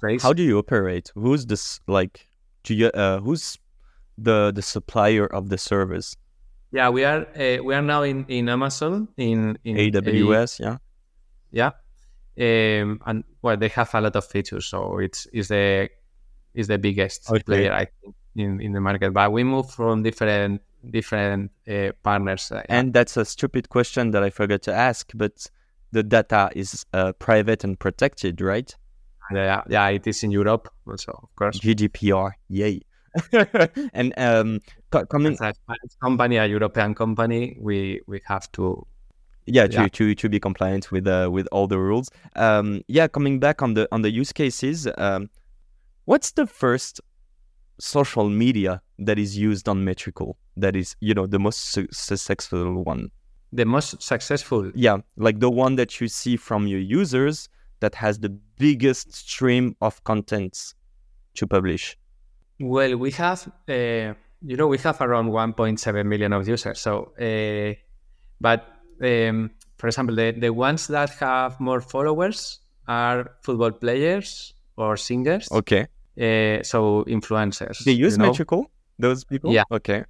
place. How do you operate? Who's this like? Do you uh, who's the the supplier of the service? yeah, we are uh, we are now in, in Amazon in in AWS, yeah. yeah, um, and well, they have a lot of features, so it's is the is the biggest Okay. player I think in, in the market. But we move from different different uh, partners. uh, And that's a stupid question that I forgot to ask, but the data is uh, private and protected, right? yeah, yeah, it is in Europe also, of course. GDPR, yay! (laughs) and um, co- coming, As a Spanish company, a European company, we we have to yeah, to, yeah. to to be compliant with uh, with all the rules. Um, yeah, coming back on the on the use cases, um, what's the first social media that is used on Metricool? That is, you know, the most su- successful one. the most successful. Yeah, like the one that you see from your users that has the biggest stream of contents to publish. Well, we have, uh, you know, we have around 1.7 million of users. So, uh, but um, for example, the, the ones that have more followers are football players or singers. Okay. Uh, so influencers. They use you know? Metricool, those people? Yeah. Okay.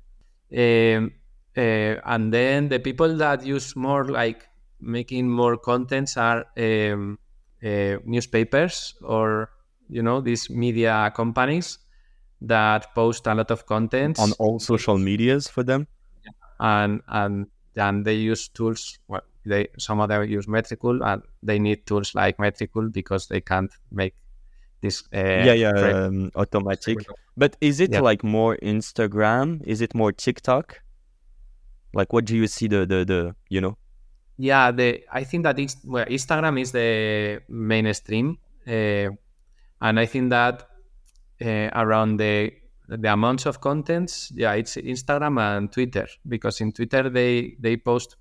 Um, uh, and then the people that use more like making more contents are um, uh, newspapers or you know these media companies that post a lot of content On all social medias for them? and and and they use tools well they some of them use metricool and they need tools like metricool because they can't make this uh, yeah, yeah, um, automatic. But is it Yeah. like more Instagram? Is it more TikTok? Like, what do you see the the the you know? Yeah, the I think that well, Instagram is the mainstream, uh, and I think that uh, around the the amounts of contents, yeah, it's Instagram and Twitter because in Twitter they they post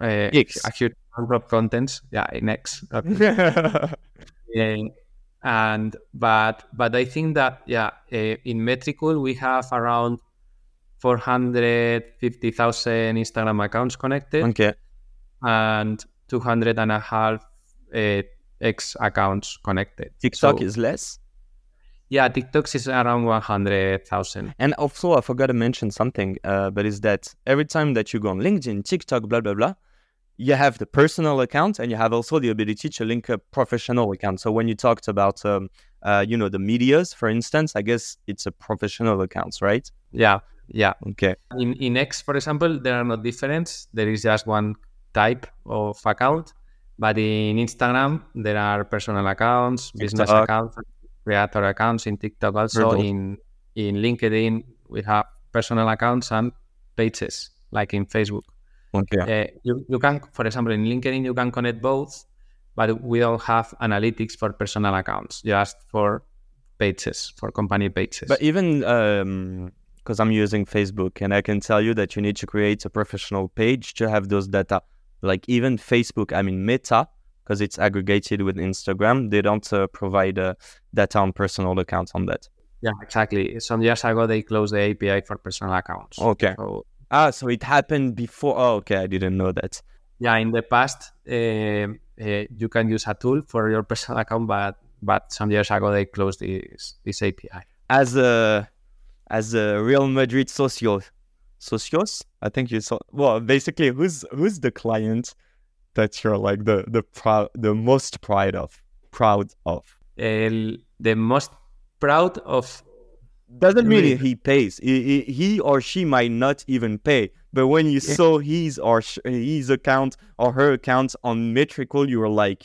uh, X. a huge number of contents. Yeah, in X. Uh, (laughs) and but but I think that yeah, uh, in Metricool we have around four hundred fifty thousand Instagram accounts connected okay. and 200 and a half uh, X accounts connected. TikTok So- is less. Yeah, TikToks is around 100,000. And also, I forgot to mention something, uh, but is that every time that you go on LinkedIn, TikTok, blah blah blah, you have the personal account and you have also the ability to link a professional account. So when you talked about, um, uh, you know, the medias, for instance, I guess it's a professional account, right? Yeah, yeah. Okay. In in X, for example, there are no difference. There is just one type of account. But in Instagram, there are personal accounts, business TikTok. accounts, creator accounts. In TikTok, also in in LinkedIn, we have personal accounts and pages, like in Facebook. Okay. Uh, you, you can, for example, in LinkedIn, you can connect both, but we don't have analytics for personal accounts, just for pages, for company pages. But even because I'm using Facebook and I can tell you that you need to create a professional page to have those data. Like even Facebook, I mean Meta, because it's aggregated with Instagram, they don't uh, provide uh, data on personal accounts on that. yeah, exactly. Some years ago, they closed the API for personal accounts. Okay. So, Ah, so it happened before. Oh, okay, I didn't know that. yeah, in the past, uh, uh, you can use a tool for your (laughs) personal account, but but some years ago, they closed this, this API. As a as a Real Madrid socio, socios, I think you saw. Well, basically, who's who's the client that you're like the the proud the most proud of proud of? El, the most proud of Doesn't mean Really? he pays. He, he, or she might not even pay. But when you Yeah. saw his or sh- his account or her account on Metricool, you were like,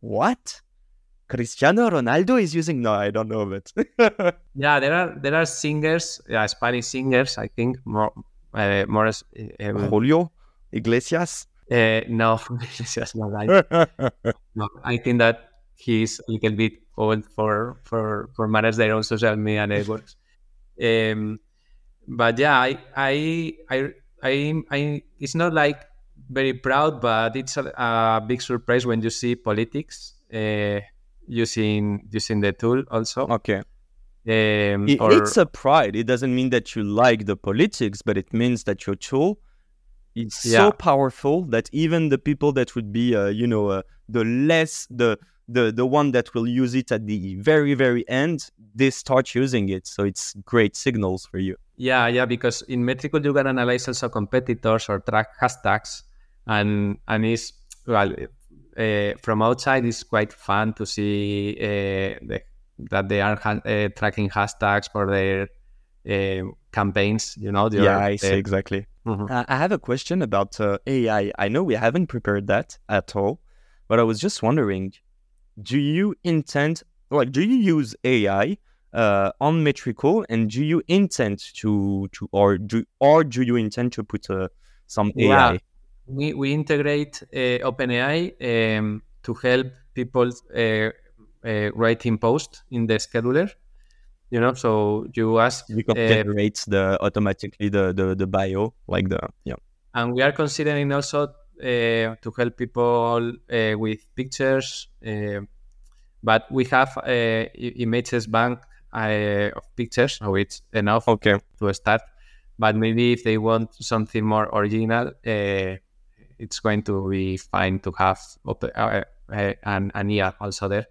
"What? Cristiano Ronaldo is using?" No, I don't know, but (laughs) Yeah, there are there are singers, yeah, Spanish singers. I think more uh, more. Um, Julio Iglesias. Uh, no, it's just not right. No, I think that he's a little bit old for for for manage their own social media networks. Um, but yeah, I I I I, I it's not like very proud, but it's a, a big surprise when you see politics uh, using using the tool also. Okay. Um, It- or- it's a pride. It doesn't mean that you like the politics, but it means that your tool is so powerful that even the people that would be, uh, you know, uh, the less the the the one that will use it at the very very end, they start using it. So it's great signals for you. Yeah, yeah, because in Metricool you can analyze also competitors or track hashtags, and and it's well uh, from outside it's quite fun to see uh, the, that they are ha- uh, tracking hashtags for their campaigns. You know, yeah, I see exactly. Mhm. Uh, I have a question about uh, AI. I know we haven't prepared that at all, but I was just wondering, do you intend, like, do you use AI uh, on Metricool, and do you intend to to or do or do you intend to put uh, some Yeah. AI? We we integrate uh, OpenAI um, to help people uh, uh, writing posts in the scheduler. You know, so you ask can uh, generate the automatically the, the the bio, like the yeah. and we are considering also uh, to help people uh, with pictures uh, but we have uh, images bank uh, of pictures so it's enough Okay. to start but maybe if they want something more original uh, it's going to be fine to have op- uh, uh, an, an IA also there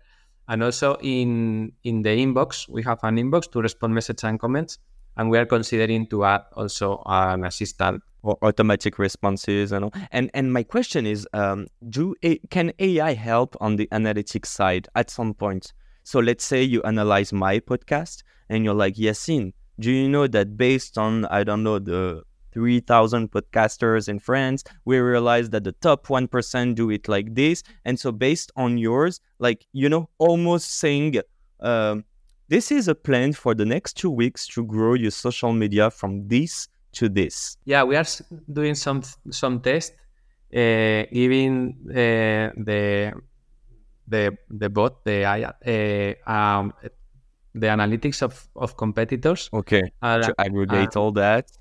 and also in in the inbox we have an inbox to respond messages and comments and we are considering to add also an assistant or automatic responses and all. And and my question is, um, do can AI help on the analytics side at some point? So let's say you analyze my podcast and you're like, Yacine, do you know that based on I don't know the three thousand podcasters in France, we realized that the top one percent do it like this, and so based on yours, like you know, almost saying. Um, this is a plan for the next two weeks to grow your social media from this to this. Yeah, we are doing some some test, uh, giving uh, the the the bot the uh, um, the analytics of, of competitors. Okay. Uh, to aggregate all that.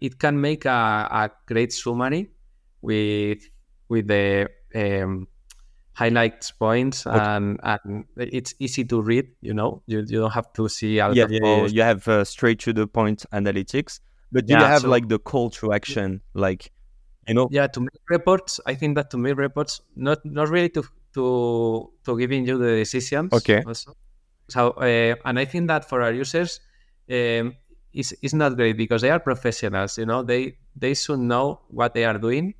It can make a, a great summary with with the um, highlights points Okay. and, and it's easy to read. You know, you, you don't have to see Yeah, yeah, yeah, you have uh, straight to the point analytics, but do you have so- like the call to action, like you know? yeah to make reports i think that to make reports not not really to to to giving you the decisions Okay. also. so uh, and i think that for our users um is is not great because they are professionals you know they they should know what they are doing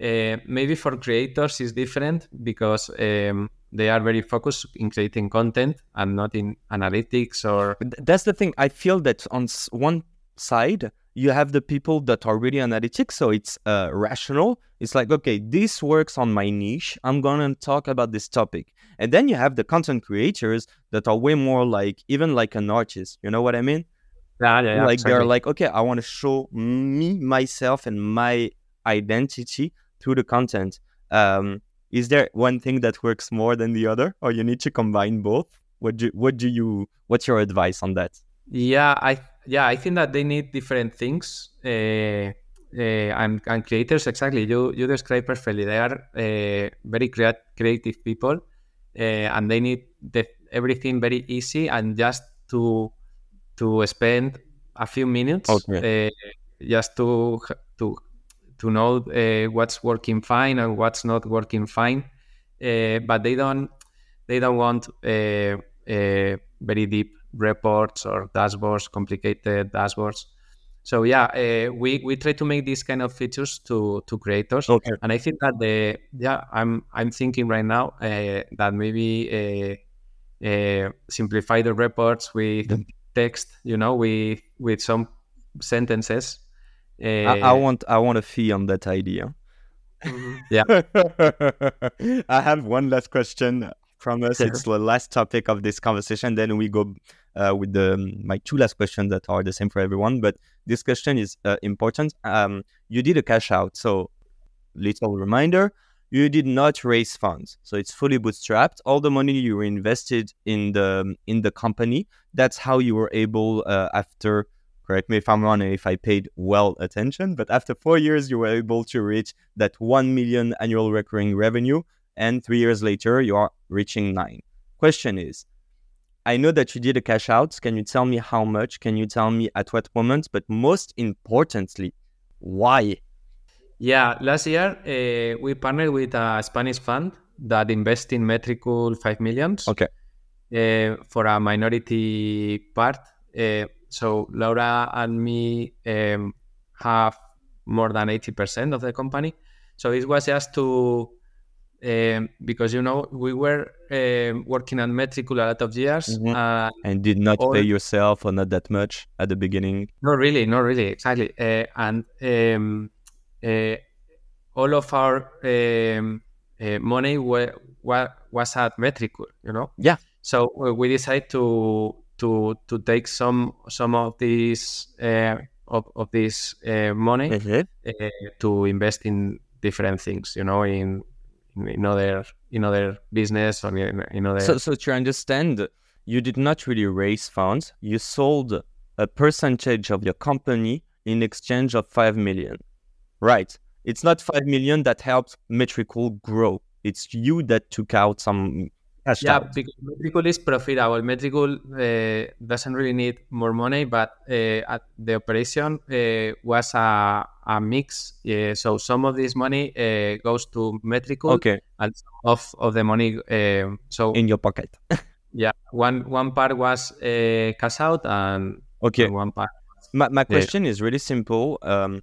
Uh, maybe for creators is different because um, they are very focused in creating content and not in analytics or. That's the thing. I feel that on one side you have the people that are really analytic, so it's uh, rational. It's like, okay, this works on my niche. I'm gonna talk about this topic. And then you have the content creators that are way more like, even like an artist. You know what I mean? Yeah, yeah, yeah Like exactly. they're like, okay, I want to show me, myself, and my identity through the content. Um, is there one thing that works more than the other, or you need to combine both? What do what do you? What's your advice on that? Yeah, I yeah, I think that they need different things. Uh, uh, and, and creators, exactly. You you describe perfectly. They are uh, very crea- creative people, uh, and they need the, everything very easy and just to to spend a few minutes Okay. uh, just to to to know uh, what's working fine and what's not working fine. Uh, but they don't they don't want uh, uh, very deep reports or dashboards, complicated dashboards. So yeah, uh, we we try to make these kind of features to to creators, Okay. and I think that the yeah I'm I'm thinking right now uh, that maybe uh, uh, simplify the reports with text, you know, with with some sentences. Uh, I, I want I want a fee on that idea. yeah, (laughs) I have one last question from us. Sure. It's the last topic of this conversation. Then we go uh, with the my two last questions that are the same for everyone. But this question is uh, important. Um, you did a cash out, so little reminder: you did not raise funds, so it's fully bootstrapped. All the money you invested in the in the company. That's how you were able uh, after. Correct me if I'm wrong, if I paid well attention. But after four years, you were able to reach that 1 million annual recurring revenue and three years later you are reaching nine question is i know that you did a cash out can you tell me how much can you tell me at what moment but most importantly why Yeah, last year uh, we partnered with a Spanish fund that invests in Metricool 5 millions Okay. uh, for a minority part. Uh, so Laura and me um, have more than 80% of the company. So it was just to, um, because, you know, we were um, working on Metricool a lot of years. Mhm. Uh, and did not All- pay yourself or not that much at the beginning not really, not really, exactly. Uh, and um, all of our um, uh, money wa- wa- was at Metricool, you know. Yeah. So uh, we decided to to to take some some of these uh, of, of this uh, money uh, to invest in different things, you know, in in other in other business or in, in other. so so to understand you did not really raise funds you sold a percentage of your company in exchange of 5 million right it's not 5 million that helped Metricool grow it's you that took out some cash Yeah, out. because Metricool is profitable. Metricool uh, doesn't really need more money, but uh, at the operation uh, was a, a mix. Yeah, so some of this money uh, goes to Metricool, okay and some of, of the money. Uh, so in your pocket (laughs) yeah, one one part was uh, cash out, and, okay and one part. My, my Yeah. question is really simple. Um,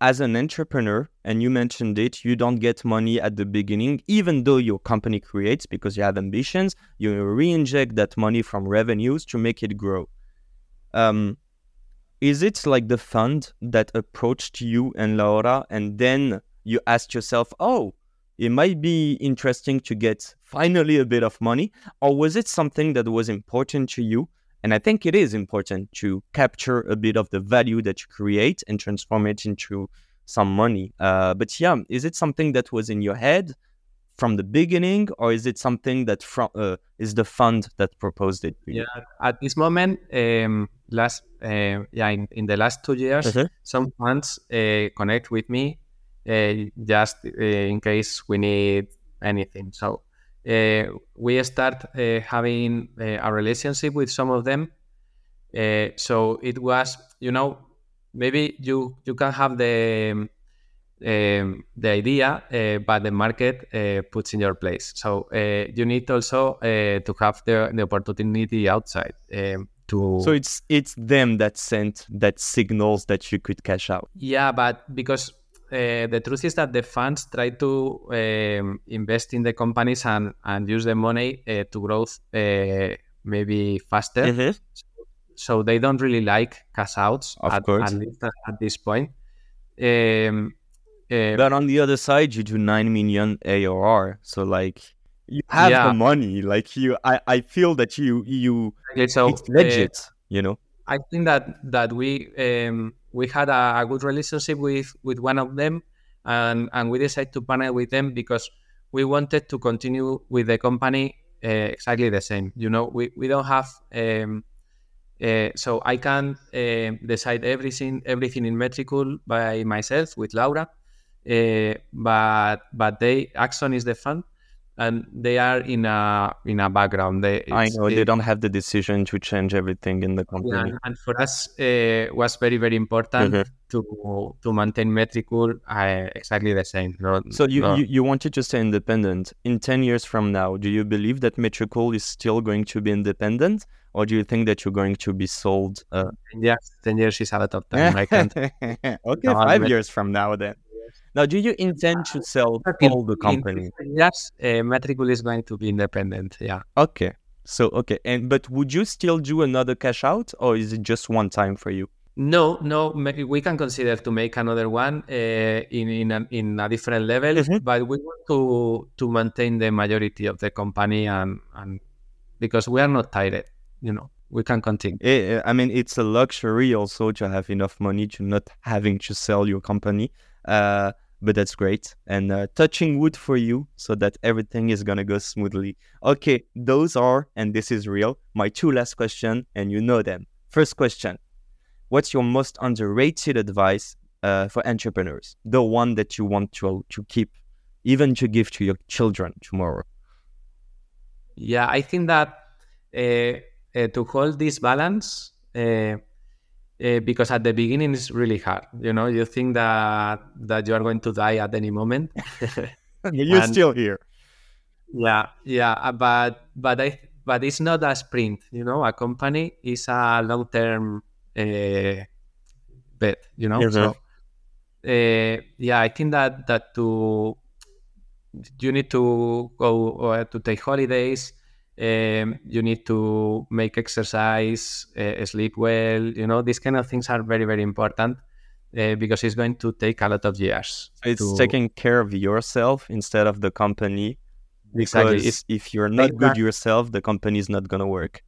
as an entrepreneur, and you mentioned it, you don't get money at the beginning, even though your company creates because you have ambitions. You re-inject that money from revenues to make it grow. Um, is it like the fund that approached you and Laura, and then you asked yourself, "Oh, it might be interesting to get finally a bit of money," or was it something that was important to you and I think it is important to capture a bit of the value that you create and transform it into some money. Uh, but yeah, is it something that was in your head from the beginning, or is it something that from uh, is the fund that proposed it? Yeah, at this moment, um, last uh, yeah, in, in the last two years, Mhm. some funds uh, connect with me uh, just uh, in case we need anything. So uh, we start uh, having uh, a relationship with some of them. Uh, so it was, you know, maybe you you can have the um, um, the idea, uh, but the market uh, puts in your place. So uh, you need also uh, to have the, the opportunity outside um, to. So it's it's them that sent that signals that you could cash out. yeah, but because uh, the truth is that the funds try to um, invest in the companies and, and use the money uh, to growth uh, maybe faster. Mhm. So they don't really like cash outs Of at, course. at least at, this point. Um, But on the other side, you do nine million AOR. so like you have Yeah. the money. Like you, I, I feel that you, you, okay, so it's legit. you know. I think that that we um, we had a, a good relationship with with one of them, and and we decided to partner with them because we wanted to continue with the company uh, exactly the same. You know, we we don't have. Um, uh, so I can uh, decide everything everything in Metricool by myself with Laura, but but they Axon is the fund, and they are in a in a background. They, I know they it- don't have the decision to change everything in the company. and, and for us uh, was very very important Mhm. to to maintain Metricool uh, exactly the same. No, So you, no. you, you wanted to stay independent. In 10 years from now, do you believe that Metricool is still going to be independent? Or do you think that you're going to be sold? Uh, 10 years, 10 years is a lot of time. I can't. (laughs) okay, No, five years from now then. Now, do you intend to sell all the company? 10 years, uh, Metricool is going to be independent. Yeah. Okay. So okay, and but would you still do another cash out, or is it just one time for you? No, no, we can consider to make another one uh, in in a, in a different level, Mhm. but we want to to maintain the majority of the company and and because we are not tired, you know, we can continue. Eh, eh, I mean, it's a luxury also to have enough money to not having to sell your company. Uh, but that's great. And uh, touching wood for you so that everything is going to go smoothly. Okay, those are, and this is real, my two last questions, and you know them. First question What's your most underrated advice uh, for entrepreneurs? The one that you want to, to keep, even to give to your children tomorrow. Yeah, I think that uh, uh, to hold this balance, uh, because at the beginning it's really hard. You know, you think that that you are going to die at any moment. (laughs) (laughs) You're And- still here. yeah, yeah, uh, but but I but it's not a sprint. You know, a company is a long term uh, bet. You know, so uh, yeah, I think that that to you need to go uh, to take holidays. Um, you need to make exercise, uh, sleep well. You know, these kind of things are very very important uh, because it's going to take a lot of years. It's to- taking care of yourself instead of the company. exactly. Because if you're not good Exactly. yourself, the company is not gonna work.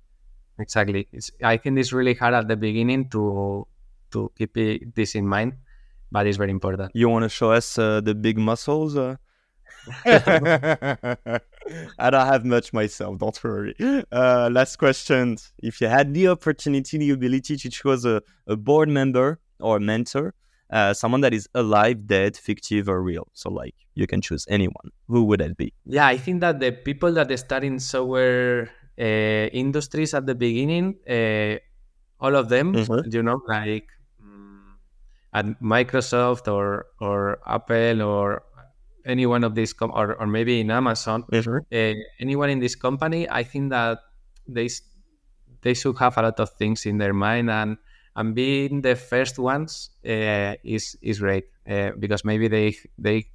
exactly it's, i think it's really hard at the beginning to to keep it, this in mind but it's very important You want to show us uh, the big muscles? (laughs) I don't have much myself. Don't worry. Uh, last question: If you had the opportunity, the ability to choose a, a board member or a mentor, uh, someone that is alive, dead, fictive, or real, so like you can choose anyone. Who would that be? yeah i think that the people that start in software uh, industries at the beginning uh, all of them Mhm. you know like mm, at microsoft or or apple or any one of these com- or, or maybe in amazon uh, anyone in this company, I think that they they should have a lot of things in their mind, and and being the first ones uh, is is great uh, because maybe they they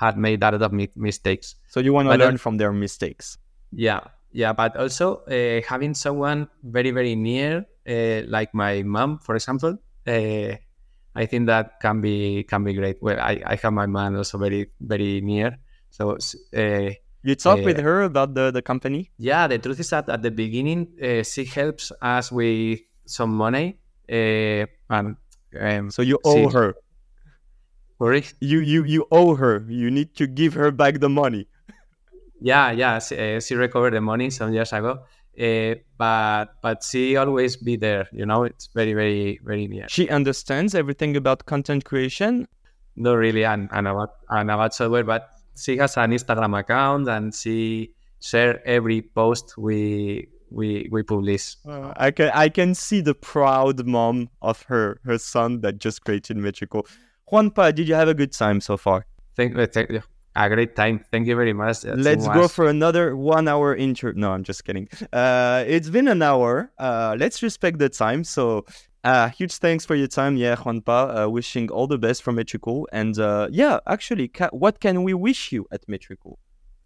had made a lot of mi- mistakes. So you want to But then- learn from their mistakes. Yeah, yeah, but also uh, having someone very very near, uh, like my mom, for example. I think that can be can be great. Well, I, I have my mom also very very near, so uh, You talk Uh, with her about the, the company. Yeah, the truth is that at the beginning, uh, she helps us with some money. Uh, and um, So you owe Sí. her. sorry. You you you owe her. You need to give her back the money. Yeah, yeah, she, she recovered the money some years ago. Uh, but but she always be there. You know, it's very very very near. She understands everything about content creation. Not really, and, and about and about software, but she has an Instagram account and she share every post we we we publish. Uh, I can I can see the proud mom of her her son that just created Mexico. Juanpa, did you have a good time so far? Thank, thank a great time. Thank you very much. It Let's go for another one hour intro. No, I'm just kidding. Uh, it's been an hour. Uh, let's respect the time. So uh, huge thanks for your time. Yeah, Juanpa, uh, wishing all the best for Metricool. And uh, yeah, actually, ca- what can we wish you at Metricool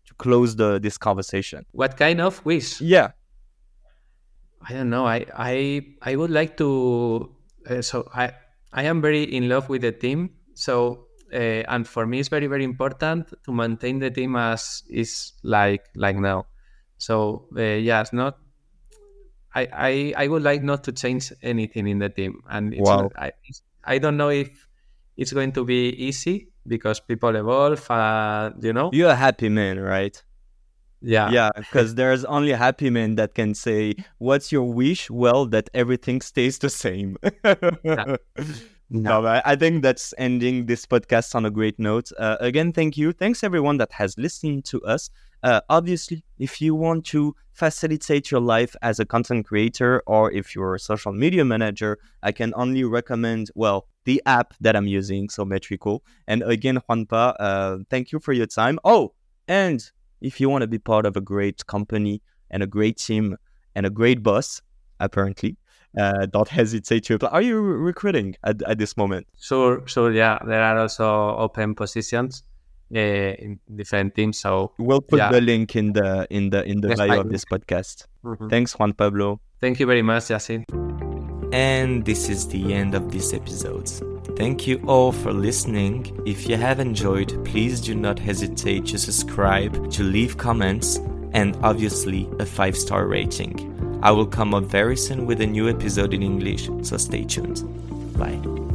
to close the this conversation? What kind of wish? Yeah. I don't know. I I I would like to. Uh, so I I am very in love with the team. So uh, and for me, it's very very important to maintain the team as is like like now. So uh, yeah, it's not. I, I I would like not to change anything in the team, and it's Wow. not, I I don't know if it's going to be easy because people evolve. Uh, you know. You're a happy man, right? Yeah. Yeah, because there's only a happy man that can say, What's your wish? Well, that everything stays the same. (laughs) No, but I think that's ending this podcast on a great note. Uh, again, thank you. Thanks everyone that has listened to us. Uh, obviously, if you want to facilitate your life as a content creator or if you're a social media manager, I can only recommend, well, the app that I'm using, so Metricool. And again, Juanpa, uh, thank you for your time. Oh, and if you want to be part of a great company and a great team and a great boss, apparently, uh, don't hesitate to apply. Are you re- recruiting at, at this moment? Sure, sure. Yeah, there are also open positions uh, in different teams. So We'll put Yeah. the link in the in the in the Yes, bio of this podcast. Thanks, Juan Pablo. thank you very much, Yacine. And this is the end of this episode. Thank you all for listening. If you have enjoyed, please do not hesitate to subscribe, to leave comments, and obviously a five star rating. I will come up very soon with a new episode in English, so stay tuned. Bye.